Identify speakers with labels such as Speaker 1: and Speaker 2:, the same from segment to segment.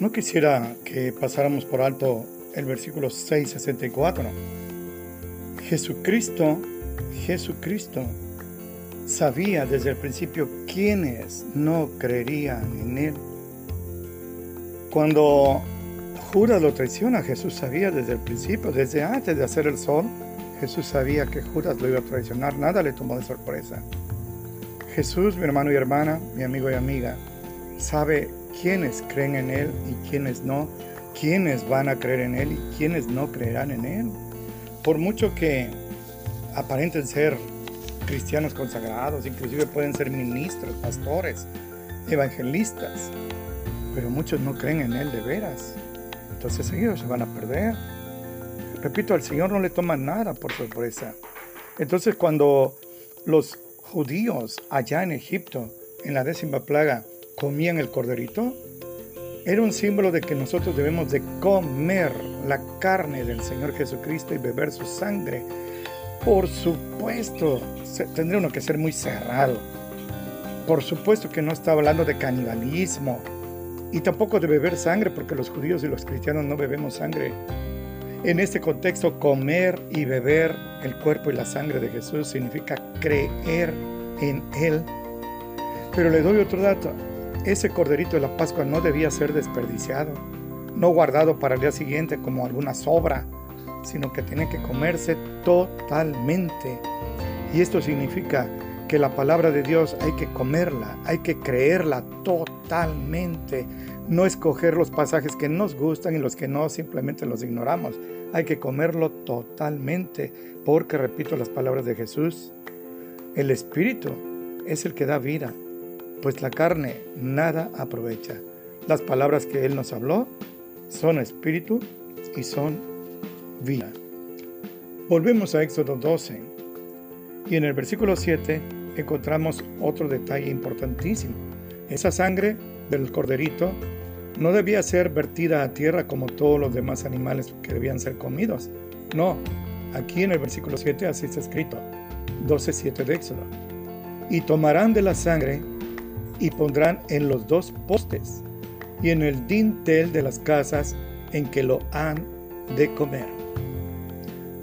Speaker 1: No quisiera que pasáramos por alto el versículo 664. Jesucristo, Jesucristo sabía desde el principio quiénes no creerían en Él. Cuando Judas lo traiciona, Jesús sabía desde el principio, desde antes de hacer el sol, Jesús sabía que Judas lo iba a traicionar, nada le tomó de sorpresa. Jesús, mi hermano y hermana, mi amigo y amiga, sabe quiénes creen en Él y quiénes no, quiénes van a creer en Él y quiénes no creerán en Él. Por mucho que aparenten ser cristianos consagrados, inclusive pueden ser ministros, pastores, evangelistas, pero muchos no creen en Él de veras. Entonces ellos se van a perder. Repito, al Señor no le toma nada por sorpresa. Entonces cuando los judíos allá en Egipto, en la décima plaga, comían el corderito, era un símbolo de que nosotros debemos de comer la carne del Señor Jesucristo y beber su sangre. Por supuesto, tendría uno que ser muy cerrado. Por supuesto que no está hablando de canibalismo y tampoco de beber sangre, porque los judíos y los cristianos no bebemos sangre. En este contexto, comer y beber el cuerpo y la sangre de Jesús significa creer en Él. Pero le doy otro dato. Ese corderito de la Pascua no debía ser desperdiciado, no guardado para el día siguiente como alguna sobra, sino que tiene que comerse totalmente. Y esto significa que la palabra de Dios hay que comerla, hay que creerla totalmente, no escoger los pasajes que nos gustan y los que no simplemente los ignoramos. Hay que comerlo totalmente, porque repito las palabras de Jesús, el Espíritu es el que da vida, pues la carne nada aprovecha. Las palabras que Él nos habló son espíritu y son vida. Volvemos a Éxodo 12 y en el versículo 7 encontramos otro detalle importantísimo. Esa sangre del corderito no debía ser vertida a tierra como todos los demás animales que debían ser comidos. No, aquí en el versículo 7 así está escrito, 12.7 de Éxodo. Y tomarán de la sangre y pondrán en los dos postes y en el dintel de las casas en que lo han de comer.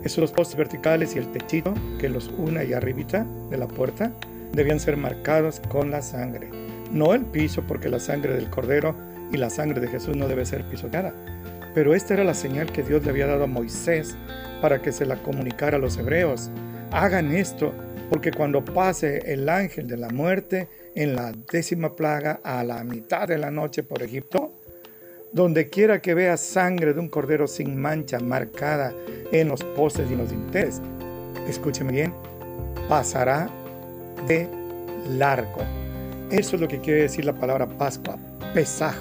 Speaker 1: Esos postes verticales y el techito que los una y arribita de la puerta debían ser marcados con la sangre. No el piso porque la sangre del cordero y la sangre de Jesús no debe ser pisoteada. Pero esta era la señal que Dios le había dado a Moisés para que se la comunicara a los hebreos. Hagan esto porque cuando pase el ángel de la muerte en la décima plaga a la mitad de la noche por Egipto, donde quiera que vea sangre de un cordero sin mancha marcada en los postes y los dinteles, escúcheme bien, pasará de largo. Eso es lo que quiere decir la palabra Pascua, Pesaj,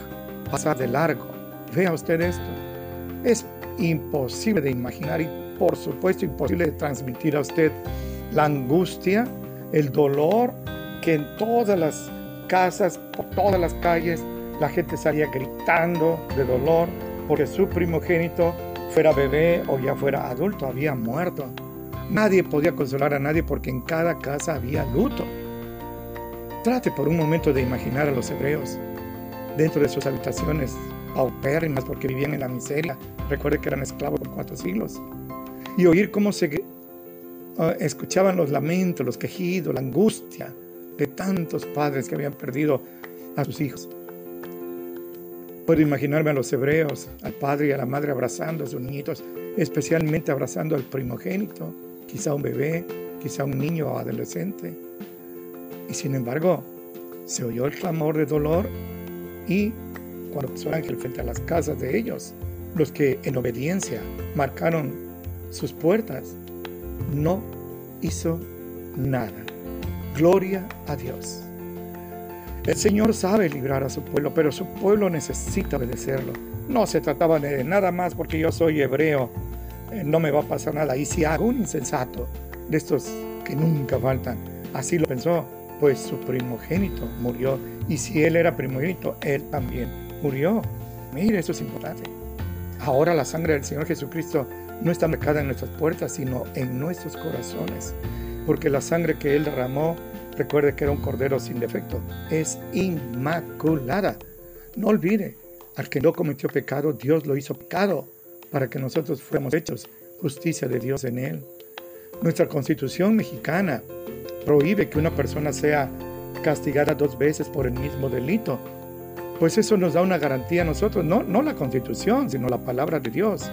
Speaker 1: pasar de largo. Vea usted esto. Es imposible de imaginar y por supuesto imposible de transmitir a usted la angustia, el dolor que en todas las casas, por todas las calles, la gente salía gritando de dolor porque su primogénito, fuera bebé o ya fuera adulto, había muerto. Nadie podía consolar a nadie porque en cada casa había luto. Trate por un momento de imaginar a los hebreos dentro de sus habitaciones paupérrimas porque vivían en la miseria. Recuerde que eran esclavos por cuatro siglos. Y oír cómo se uh, escuchaban los lamentos, los quejidos, la angustia de tantos padres que habían perdido a sus hijos. Puedo imaginarme a los hebreos, al padre y a la madre abrazando a sus niñitos, especialmente abrazando al primogénito, quizá un bebé, quizá un niño o adolescente. Y sin embargo, se oyó el clamor de dolor y cuando pasó el ángel frente a las casas de ellos, los que en obediencia marcaron sus puertas, no hizo nada. Gloria a Dios. El Señor sabe librar a su pueblo, pero su pueblo necesita obedecerlo. No se trataba de nada más porque yo soy hebreo, eh, no me va a pasar nada. Y si hago un insensato de estos que nunca faltan, así lo pensó, pues su primogénito murió. Y si él era primogénito, él también murió. Mire, eso es importante. Ahora la sangre del Señor Jesucristo no está marcada en nuestras puertas, sino en nuestros corazones porque la sangre que Él derramó, recuerde que era un cordero sin defecto, es inmaculada. No olvide, Al que no cometió pecado, Dios lo hizo pecado para que nosotros fuéramos hechos justicia de Dios en él. Nuestra constitución mexicana prohíbe que una persona sea castigada dos veces por el mismo delito. Pues eso nos da una garantía a nosotros, no, no la constitución, sino la palabra de Dios.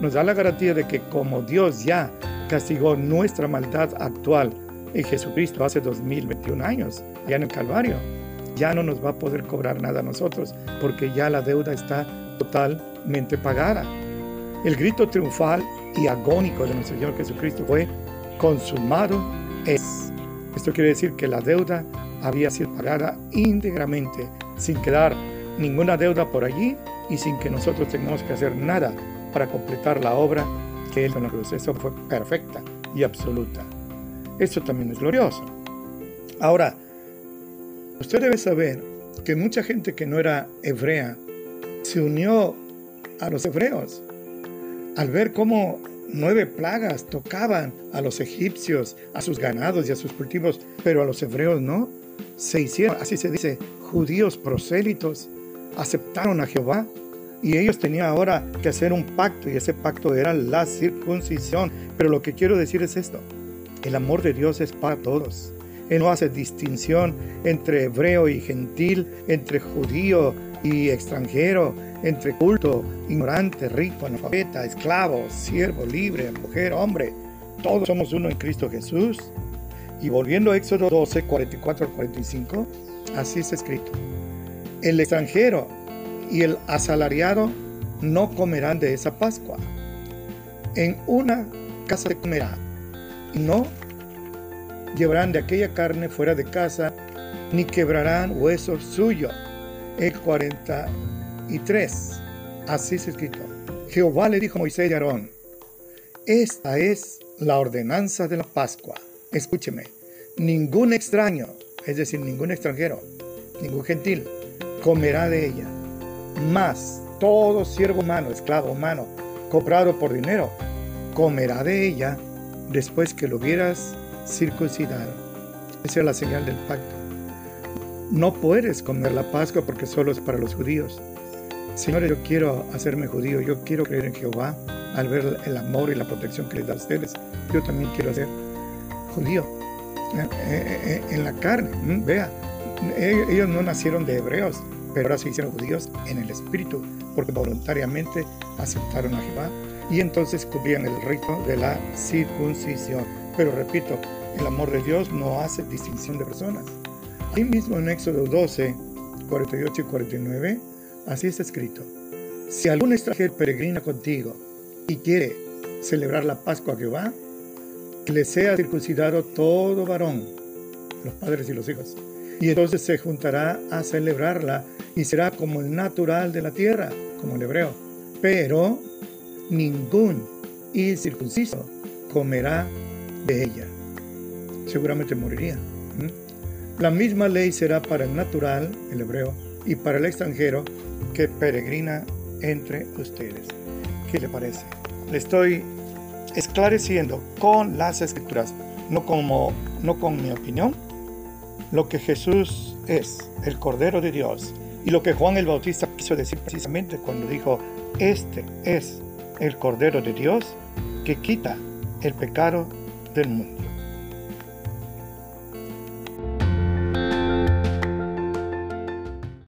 Speaker 1: Nos da la garantía de que como Dios ya castigó nuestra maldad actual en Jesucristo hace 2021 años, ya en el Calvario, ya no nos va a poder cobrar nada a nosotros, porque ya la deuda está totalmente pagada. El grito triunfal y agónico de nuestro Señor Jesucristo fue, consumado es. Esto quiere decir que la deuda había sido pagada íntegramente, sin quedar ninguna deuda por allí y sin que nosotros tengamos que hacer nada para completar la obra que Él en la cruz. Eso fue perfecta y absoluta. Esto también es glorioso. Ahora, usted debe saber que mucha gente que no era hebrea se unió a los hebreos al ver cómo nueve plagas tocaban a los egipcios, a sus ganados y a sus cultivos, pero a los hebreos no. Se hicieron, así se dice, judíos prosélitos, aceptaron a Jehová y ellos tenían ahora que hacer un pacto y ese pacto era la circuncisión. Pero lo que quiero decir es esto, el amor de Dios es para todos. Él no hace distinción entre hebreo y gentil, entre judío y extranjero, entre culto, ignorante, rico, analfabeta, esclavo, siervo, libre, mujer, hombre. Todos somos uno en Cristo Jesús. Y volviendo a Éxodo 12, 44 al 45, así está escrito. El extranjero y el asalariado no comerán de esa Pascua. En una casa se comerá. No llevarán de aquella carne fuera de casa, ni quebrarán huesos suyos. El 43. Así se escrito. Jehová le dijo a Moisés y Aarón, esta es la ordenanza de la Pascua. Escúcheme, ningún extraño, es decir, ningún extranjero, ningún gentil, comerá de ella. Mas todo siervo humano, esclavo humano, comprado por dinero, comerá de ella después que lo hubieras circuncidado. Esa es la señal del pacto. No puedes comer la Pascua porque solo es para los judíos. Señores, yo quiero hacerme judío, yo quiero creer en Jehová al ver el amor y la protección que les da a ustedes. Yo también quiero ser judío eh, eh, eh, en la carne. Vea, ellos no nacieron de hebreos, pero ahora se hicieron judíos en el espíritu porque voluntariamente aceptaron a Jehová y entonces cumplían el rito de la circuncisión. Pero repito, el amor de Dios no hace distinción de personas. Ahí mismo en Éxodo 12, 48 y 49, así está escrito. Si algún extranjero peregrina contigo y quiere celebrar la Pascua a Jehová, que le sea circuncidado todo varón, los padres y los hijos. Y entonces se juntará a celebrarla y será como el natural de la tierra, como el hebreo. Pero ningún incircunciso comerá de ella. Seguramente moriría. La misma ley será para el natural, el hebreo, y para el extranjero que peregrina entre ustedes. ¿Qué le parece? Le estoy esclareciendo con las escrituras, no, como, no con mi opinión, lo que Jesús es, el Cordero de Dios, y lo que Juan el Bautista quiso decir precisamente cuando dijo, este es el Cordero de Dios que quita el pecado del mundo.